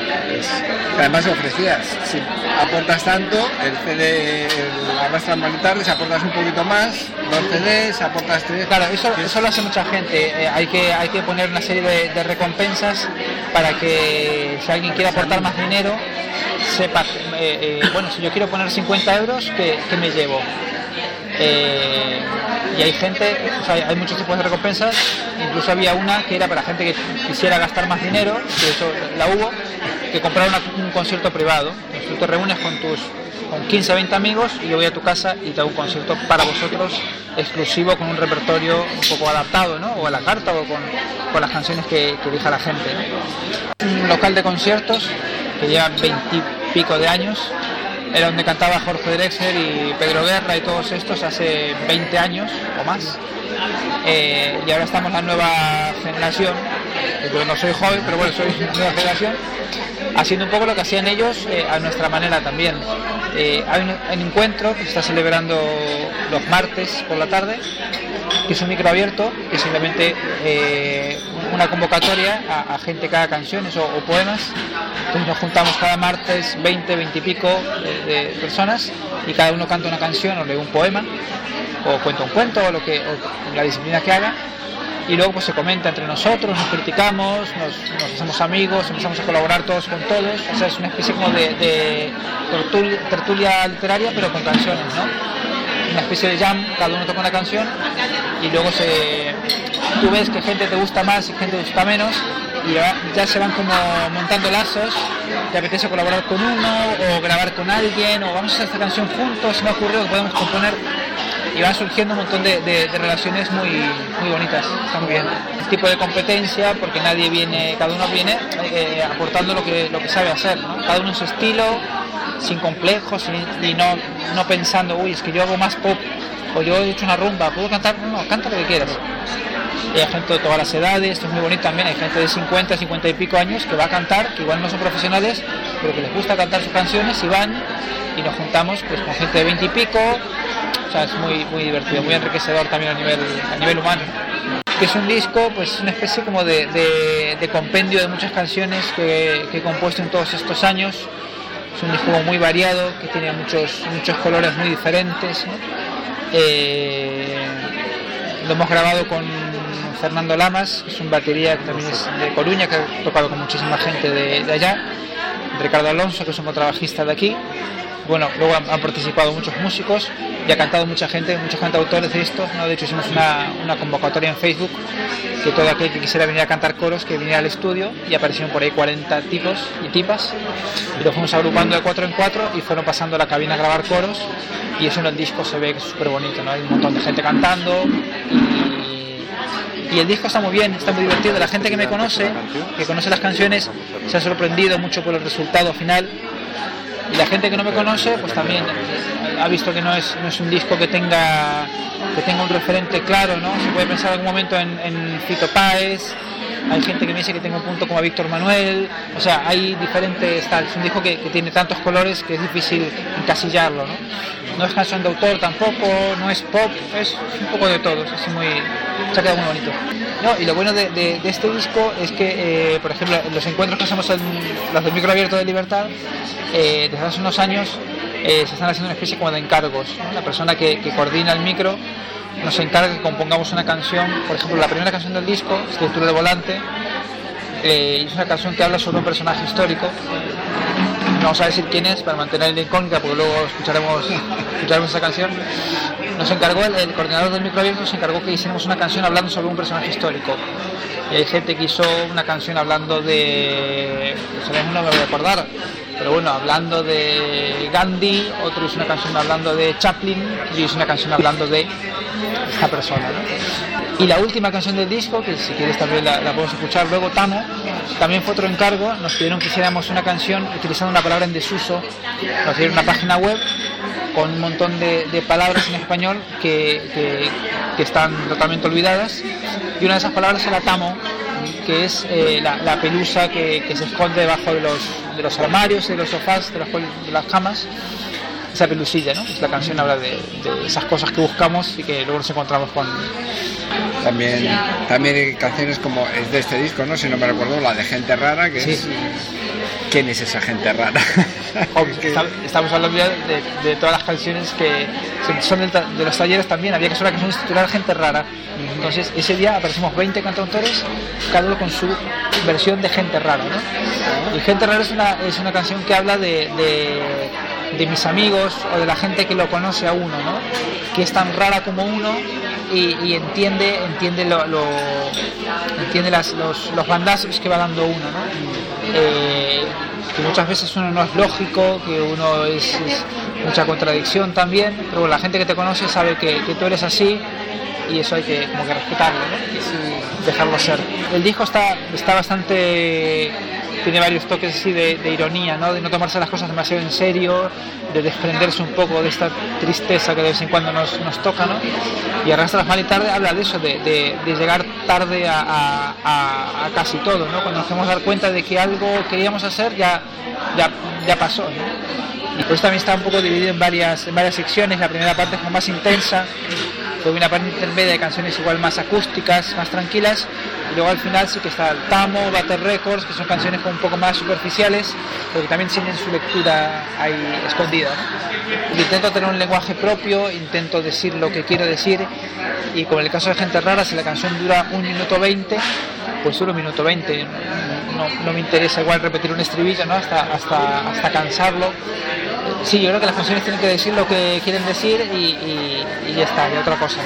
además ofrecías, si aportas tanto, el CD el arrastras militares, aportas un poquito más, dos CDs, aportas tres. Claro, eso, eso lo hace mucha gente. Eh, hay, que, hay que poner una serie de, de recompensas para que si alguien quiere aportar más dinero, sepa, eh, eh, bueno, si yo quiero poner 50 euros, ¿qué, qué me llevo? Eh, y hay gente, hay muchos tipos de recompensas, incluso había una que era para gente que quisiera gastar más dinero, que eso la hubo, que comprar un concierto privado. Entonces, tú te reúnes con tus con 15 20 amigos y yo voy a tu casa y te hago un concierto para vosotros exclusivo con un repertorio un poco adaptado, ¿no? O a la carta o con, con las canciones que, que elija la gente. Un local de conciertos que lleva 20 y pico de años, era donde cantaba Jorge Drexler y Pedro Guerra y todos estos hace 20 años o más. Eh, y ahora estamos la nueva generación, yo no soy joven, pero bueno, soy [laughs] nueva generación, haciendo un poco lo que hacían ellos eh, a nuestra manera también. Eh, hay un, un encuentro que se está celebrando los martes por la tarde, que es un micro abierto, que simplemente una convocatoria a, a gente haga canciones o, poemas. Entonces nos juntamos cada martes 20, 20 y pico de, personas y cada uno canta una canción o lee un poema o cuenta un cuento o, lo que, o la disciplina que haga y luego pues se comenta entre nosotros, nos criticamos, nos, nos hacemos amigos, empezamos a colaborar todos con todos, o sea, es una especie como de, de tertulia, tertulia literaria pero con canciones, ¿no? Una especie de jam, cada uno toca una canción y luego se, tú ves que gente te gusta más y gente te gusta menos y ya, se van como montando lazos, te apetece colaborar con uno o grabar con alguien o vamos a hacer esta canción juntos, me ha ocurrido que podemos componer y van surgiendo un montón de, relaciones muy, muy bonitas, está muy bien. Es tipo de competencia porque nadie viene, cada uno viene eh, aportando lo que, lo que sabe hacer, cada uno en su estilo, sin complejos y no, no pensando, uy, es que yo hago más pop o yo he hecho una rumba, ¿puedo cantar? No, no, canta lo que quieras. Hay gente de todas las edades, esto es muy bonito también, hay gente de 50, 50 y pico años que va a cantar, que igual no son profesionales, pero que les gusta cantar sus canciones y van y nos juntamos pues con gente de 20 y pico, o sea, es muy, muy divertido, muy enriquecedor también a nivel, a nivel humano. Que es un disco, pues es una especie como de, de- de compendio de muchas canciones que, que he compuesto en todos estos años. Es un como muy variado, que tiene muchos, muchos colores muy diferentes. Eh, lo hemos grabado con Fernando Lamas, que es un batería que también es de Coruña, que ha tocado con muchísima gente de, de allá. Ricardo Alonso, que es un contrabajista de aquí. Bueno, luego han, participado muchos músicos y ha cantado mucha gente, muchos cantautores de esto. De hecho, hicimos una, una convocatoria en Facebook que todo aquel que quisiera venir a cantar coros, que viniera al estudio y aparecieron por ahí 40 tipos y tipas. Y lo fuimos agrupando de cuatro en cuatro y fueron pasando a la cabina a grabar coros. Y eso en el disco se ve súper bonito, ¿no? Hay un montón de gente cantando y el disco está muy bien, está muy divertido. La gente que me conoce, que conoce las canciones, se ha sorprendido mucho por el resultado final. Y la gente que no me conoce, pues también ha visto que no es, no es un disco que tenga, que tenga un referente claro, ¿no? Se puede pensar en algún momento en, en Fito Páez, hay gente que me dice que tengo un punto como a Víctor Manuel, o sea, hay diferentes, tal, es un disco que, tiene tantos colores que es difícil encasillarlo, ¿no? No es canción de autor tampoco, no es pop, es un poco de todo, es así muy, se ha quedado muy bonito. No, y lo bueno de, este disco es que, eh, por ejemplo, en los encuentros que hacemos en los del micro abierto de libertad, eh, desde hace unos años eh, se están haciendo una especie como de encargos. La persona que, coordina el micro nos encarga que compongamos una canción, por ejemplo, la primera canción del disco, Escritura de Volante, es una canción que habla sobre un personaje histórico. No vamos a decir quién es para mantener la incógnita, porque luego escucharemos, escucharemos esa canción. Nos encargó, el, coordinador del micro abierto nos encargó que hiciéramos una canción hablando sobre un personaje histórico. Y hay gente que hizo una canción hablando de. Pues no me voy a acordar. Pero bueno, hablando de Gandhi, otro hizo una canción hablando de Chaplin y hizo una canción hablando de esta persona. ¿no? Y la última canción del disco, que si quieres también la, la podemos escuchar luego, Tamo, también fue otro encargo, nos pidieron que hiciéramos una canción utilizando una palabra en desuso, nos dieron una página web con un montón de, de palabras en español que, que- que están totalmente olvidadas y una de esas palabras era tamo, que es eh, la, la pelusa que, que se esconde debajo de los, de los armarios, de los sofás, de las, de las camas, esa pelusilla, ¿no? Pues la canción habla de, de esas cosas que buscamos y que luego nos encontramos con... También, también hay canciones como es de este disco, ¿no? Si no me recuerdo, la de Gente Rara, que Sí. es... ¿Quién es esa gente rara? [laughs] Estamos hablando ya de, de todas las canciones que son- del de los talleres también. Había que hacer una canción titular Gente Rara. Entonces, ese día aparecimos 20 cantautores, cada uno con su versión de Gente Rara. ¿no? Y Gente Rara es una, es una canción que habla de, de- de mis amigos o de la gente que lo conoce a uno, ¿no? que es tan rara como uno y, y entiende, entiende, lo, lo- entiende las- los, los bandazos que va dando uno. ¿no? Eh, que muchas veces uno no es lógico, que uno es, mucha contradicción también, pero la gente que te conoce sabe que, que tú eres así y eso hay que como que respetarlo y dejarlo ser. El disco está, está bastante tiene varios toques así de, ironía, ¿no? de no tomarse las cosas demasiado en serio, de desprenderse un poco de esta tristeza que de vez en cuando nos, nos toca, ¿no? y Arrastras mal y tarde habla de eso, de, llegar tarde a, casi todo, ¿no? cuando nos podemos dar cuenta de que algo queríamos hacer ya, ya, ya pasó. ¿no? Y pues también está un poco dividido en varias, en varias secciones, la primera parte es como más intensa, luego una parte intermedia de canciones igual más acústicas, más tranquilas, y luego al final sí que está el Tamo, Battle Records, que son canciones como un poco más superficiales, pero que también tienen su lectura ahí escondida. Intento tener un lenguaje propio, intento decir lo que quiero decir, y como en el caso de Gente Rara, si la canción dura un minuto 20, pues solo un minuto 20, no, no me interesa igual repetir un estribillo ¿no? hasta, hasta, hasta cansarlo. Sí, yo creo que las canciones tienen que decir lo que quieren decir y, y- ya está, y otra cosa.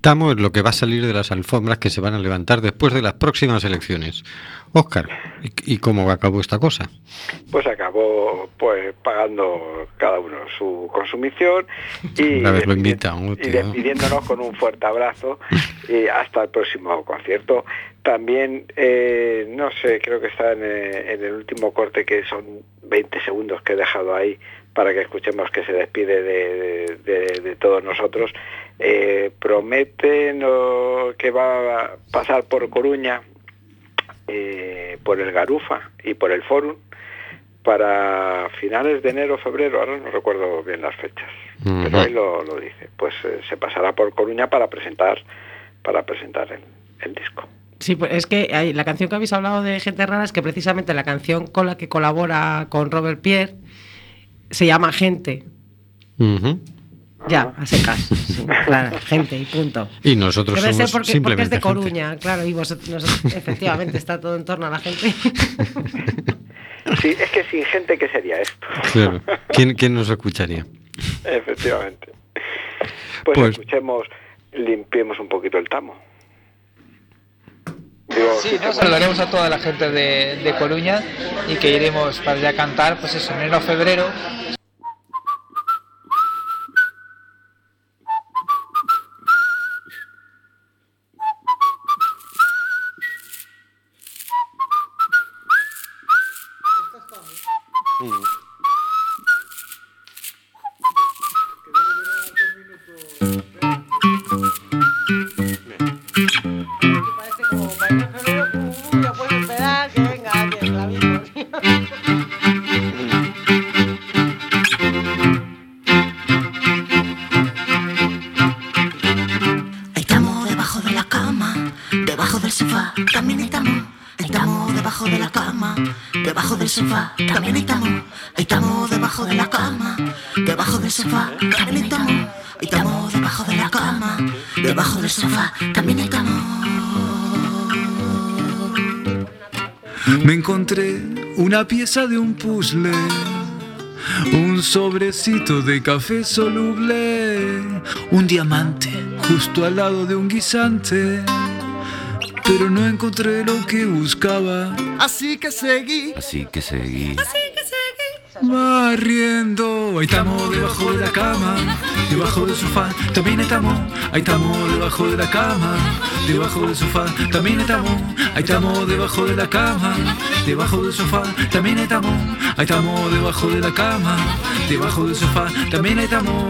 Tamo es lo que va a salir de las alfombras que se van a levantar después de las próximas elecciones. Óscar, ¿y, y cómo acabó esta cosa? Pues acabó pues pagando cada uno su consumición y, [laughs] Una vez lo y despidiéndonos con un fuerte abrazo [laughs] y hasta el próximo concierto. También, eh, no sé, creo que está en, eh, en el último corte que son 20 segundos que he dejado ahí para que escuchemos que se despide de, de- de todos nosotros. Eh, promete no- que va a pasar por Coruña, eh, por el Garufa y por el Forum para finales de enero o febrero, ahora no recuerdo bien las fechas, pero ahí lo, lo dice. Pues eh, se pasará por Coruña para presentar para presentar el, el disco. Sí, pues es que hay- la canción que habéis hablado de Gente Rara es que precisamente la canción con la que colabora con Robert Pierre se llama Gente. Ya, a secas. Sí, [laughs] claro, gente y punto. Y nosotros Debe ser somos porque, porque simplemente es de gente. Coruña, claro, y vosotros, nosotros- efectivamente está todo en torno a la gente. [laughs] Sí, es que sin gente, ¿qué sería esto? Claro. ¿Quién, quién nos escucharía? Efectivamente. Pues, Pues- escuchemos, limpiemos un poquito el tamo. Digo, Sí, ¿no? saludaremos a toda la gente de, de Coruña y que iremos para allá a cantar, pues eso, en enero o febrero. Una pieza de un puzzle, un sobrecito de café soluble, un diamante justo al lado de un guisante. pero no encontré lo que buscaba. Así que seguí. Así que seguí. Así que seguí. Barriendo, ahí estamos debajo de la cama, debajo del sofá, también estamos, ahí estamos debajo de la cama, debajo del sofá, también estamos, ahí estamos debajo de la cama, debajo del sofá, también estamos, ahí estamos debajo de la cama, debajo del sofá, también estamos.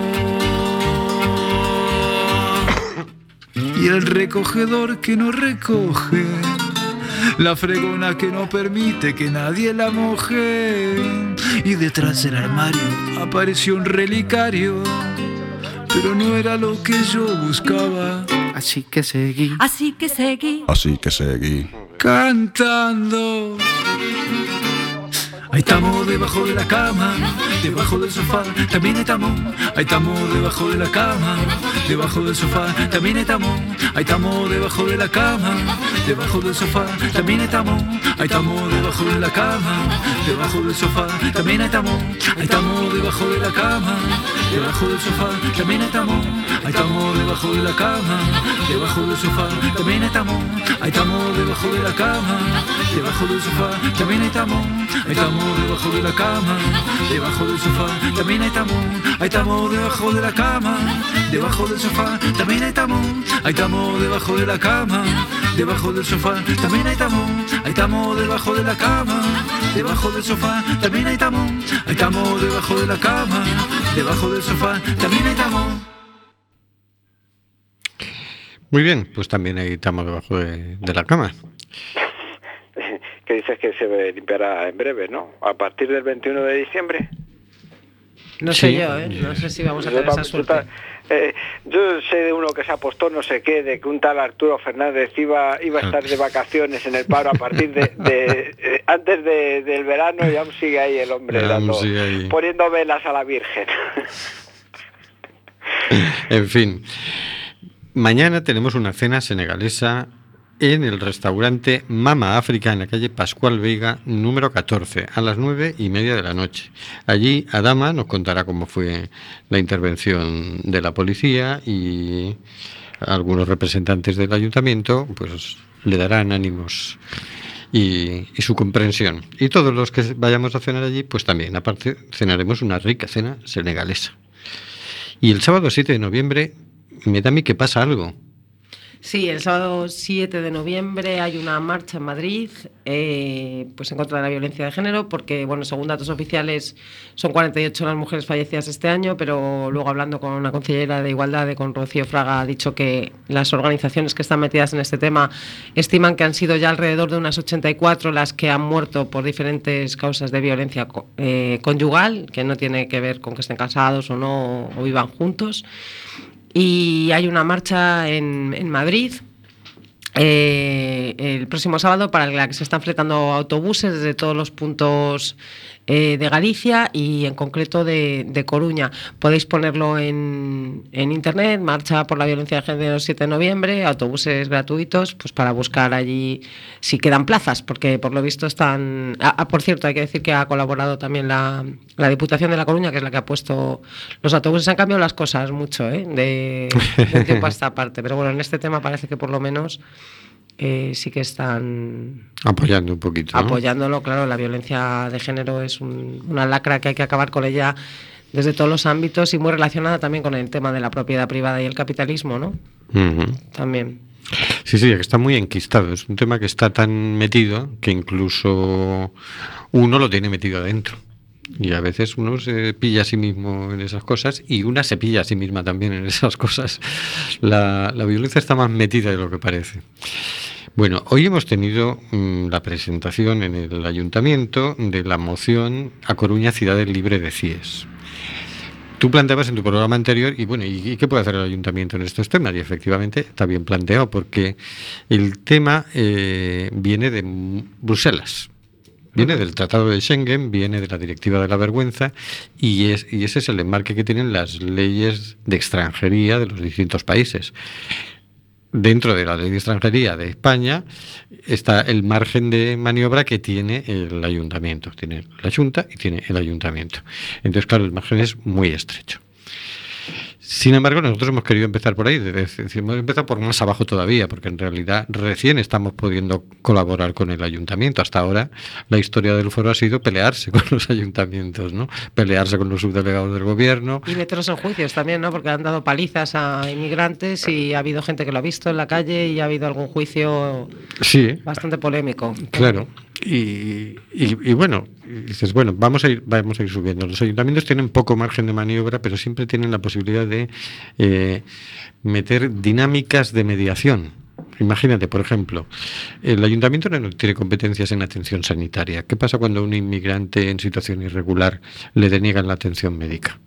Y el recogedor que no recoge, la fregona que no permite que nadie la moje. Y detrás del armario apareció un relicario, pero no era lo que yo buscaba. Así que seguí Así que seguí. Así que seguí cantando. Ahí estamos debajo de la cama, debajo del sofá, también estamos. Ahí estamos debajo de la cama, debajo del sofá, también estamos. Ahí estamos debajo de la cama, debajo del sofá, también estamos. Ahí estamos debajo de la cama, debajo del sofá, también estamos. Ahí estamos debajo de la cama, debajo del sofá, también estamos. Ahí estamos debajo de la cama, debajo del sofá, también estamos. Ahí estamos debajo de la cama, debajo del sofá, también estamos. Ahí estamos debajo de la cama, debajo del sofá, también estamos. Ahí estamos debajo de la cama, debajo del sofá, también estamos. Ahí estamos debajo de la cama, debajo del sofá, también estamos. Ahí estamos debajo de la cama, debajo del sofá, también estamos. Ahí estamos debajo de la cama, debajo del sofá, también estamos. Muy bien, pues también ahí estamos debajo de, de la cama. que dices que se limpiará en breve, ¿no? A partir del 21 de diciembre. No sé yo, ¿eh? No sé si vamos a tener esa suerte. Eh, yo sé de uno que se apostó no sé qué, de que un tal Arturo Fernández iba, iba a estar de vacaciones en el paro a partir de, de- eh, antes de- del verano y aún sigue ahí el hombre dando- ahí. poniendo velas a la Virgen. [laughs] En fin, mañana tenemos una cena senegalesa en el restaurante Mama África en la calle Pascual Veiga número 14 a las nueve y media de la noche. Allí Adama nos contará cómo fue la intervención de la policía y algunos representantes del ayuntamiento pues le darán ánimos y, y su comprensión. Y todos los que vayamos a cenar allí pues también aparte cenaremos una rica cena senegalesa. Y el sábado 7 de noviembre me da a mí que pasa algo. Sí, el sábado 7 de noviembre hay una marcha en Madrid eh, pues en contra de la violencia de género, porque, bueno, según datos oficiales, son 48 las mujeres fallecidas este año, pero luego hablando con una consejera de Igualdad, con Rocío Fraga, ha dicho que las organizaciones que están metidas en este tema estiman que han sido ya alrededor de unas 84 las que han muerto por diferentes causas de violencia eh, conyugal, que no tiene que ver con que estén casados o no, o vivan juntos. Y hay una marcha en, en Madrid eh, el próximo sábado para la que se están fletando autobuses desde todos los puntos eh, de Galicia y en concreto de, de Coruña. Podéis ponerlo en, en internet, marcha por la violencia de género 7 de noviembre, autobuses gratuitos, pues para buscar allí si quedan plazas, porque por lo visto están... Ah, ah, por cierto, hay que decir que ha colaborado también la, la Diputación de La Coruña, que es la que ha puesto los autobuses. Han cambiado las cosas mucho, ¿eh? de, de tiempo a esta [laughs] parte, pero bueno, en este tema parece que por lo menos eh, sí que están Apoyando un poquito. ¿no? apoyándolo. Claro, la violencia de género es un- una lacra que hay que acabar con ella desde todos los ámbitos y muy relacionada también con el tema de la propiedad privada y el capitalismo, ¿no? Ujú. También. Sí, sí, que está muy enquistado. Es un tema que está tan metido que incluso uno lo tiene metido adentro. Y a veces uno se pilla a sí mismo en esas cosas y una se pilla a sí misma también en esas cosas. La, la violencia está más metida de lo que parece. Bueno, hoy hemos tenido mm, la presentación en el ayuntamiento de la moción A Coruña Ciudad Libre de CIES. Tú planteabas en tu programa anterior, y bueno, ¿y qué puede hacer el ayuntamiento en estos temas? Y efectivamente está bien planteado, porque el tema eh, viene de Bruselas, viene del Tratado de Schengen, viene de la Directiva de la Vergüenza, y, es, y ese es el enmarque que tienen las leyes de extranjería de los distintos países. Dentro de la ley de extranjería de España está el margen de maniobra que tiene el ayuntamiento. Tiene la Junta y tiene el ayuntamiento. Entonces, claro, el margen es muy estrecho. Sin embargo, nosotros hemos querido empezar por ahí, hemos empezado por más abajo todavía, porque en realidad recién estamos pudiendo colaborar con el ayuntamiento. Hasta ahora la historia del foro ha sido pelearse [laughs] con los ayuntamientos, ¿no? Pelearse con los subdelegados del gobierno. Y meterlos en juicios también, ¿no? Porque han dado palizas a inmigrantes y ha habido gente que lo ha visto en la calle y ha habido algún juicio Sí, bastante polémico. Claro. Y, bueno, dices, bueno, vamos a ir, vamos a ir subiendo. Los ayuntamientos tienen poco margen de maniobra, pero siempre tienen la posibilidad de eh, meter dinámicas de mediación. Imagínate, por ejemplo, el ayuntamiento no tiene competencias en atención sanitaria. ¿Qué pasa cuando un inmigrante en situación irregular le deniegan la atención médica?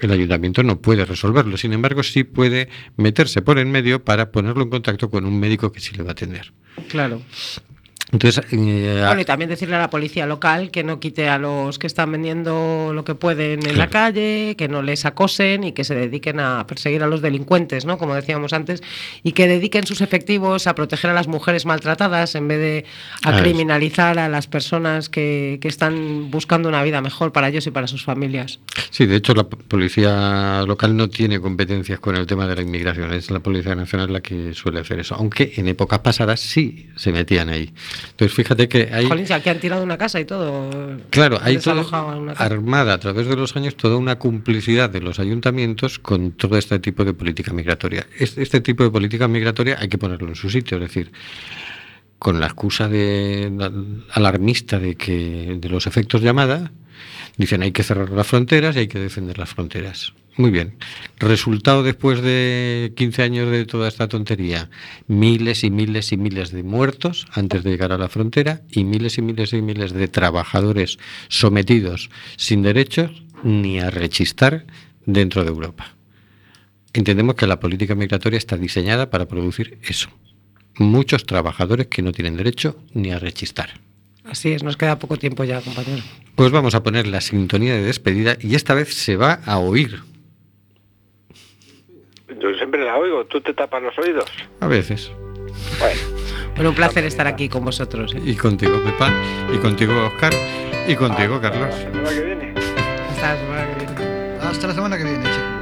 El ayuntamiento no puede resolverlo, sin embargo, sí puede meterse por en medio para ponerlo en contacto con un médico que sí le va a atender. Claro. Entonces, eh, Bueno, y también decirle a la policía local que no quite a los que están vendiendo lo que pueden en Claro. la calle, que no les acosen y que se dediquen a perseguir a los delincuentes, ¿no? Como decíamos antes, y que dediquen sus efectivos a proteger a las mujeres maltratadas en vez de a criminalizar a las personas que, que están buscando una vida mejor para ellos y para sus familias. Sí, de hecho la policía local no tiene competencias con el tema de la inmigración, es la Policía Nacional la que suele hacer eso, aunque en épocas pasadas sí se metían ahí. Entonces fíjate que hay... Jolín, si aquí han tirado una casa y todo. Claro, hay armada a través de los años toda una complicidad de los ayuntamientos con todo este tipo de política migratoria. Este, este tipo de política migratoria hay que ponerlo en su sitio, es decir, con la excusa de- alarmista de que de los efectos llamada, dicen hay que cerrar las fronteras y hay que defender las fronteras. Muy bien. Resultado después de 15 años de toda esta tontería, miles y miles y miles de muertos antes de llegar a la frontera y miles y miles y miles de trabajadores sometidos sin derechos ni a rechistar dentro de Europa. Entendemos que la política migratoria está diseñada para producir eso. Muchos trabajadores que no tienen derecho ni a rechistar. Así es, nos queda poco tiempo ya, compañero. Pues vamos a poner la sintonía de despedida y esta vez se va a oír. Yo siempre la oigo, ¿tú te tapas los oídos? A veces. Bueno, Bueno, un placer estar aquí con vosotros. ¿eh? Y contigo, Pepa, y contigo, Oscar, y contigo, Carlos. la semana que viene. Hasta la semana que viene. Hasta la semana que viene, chicos.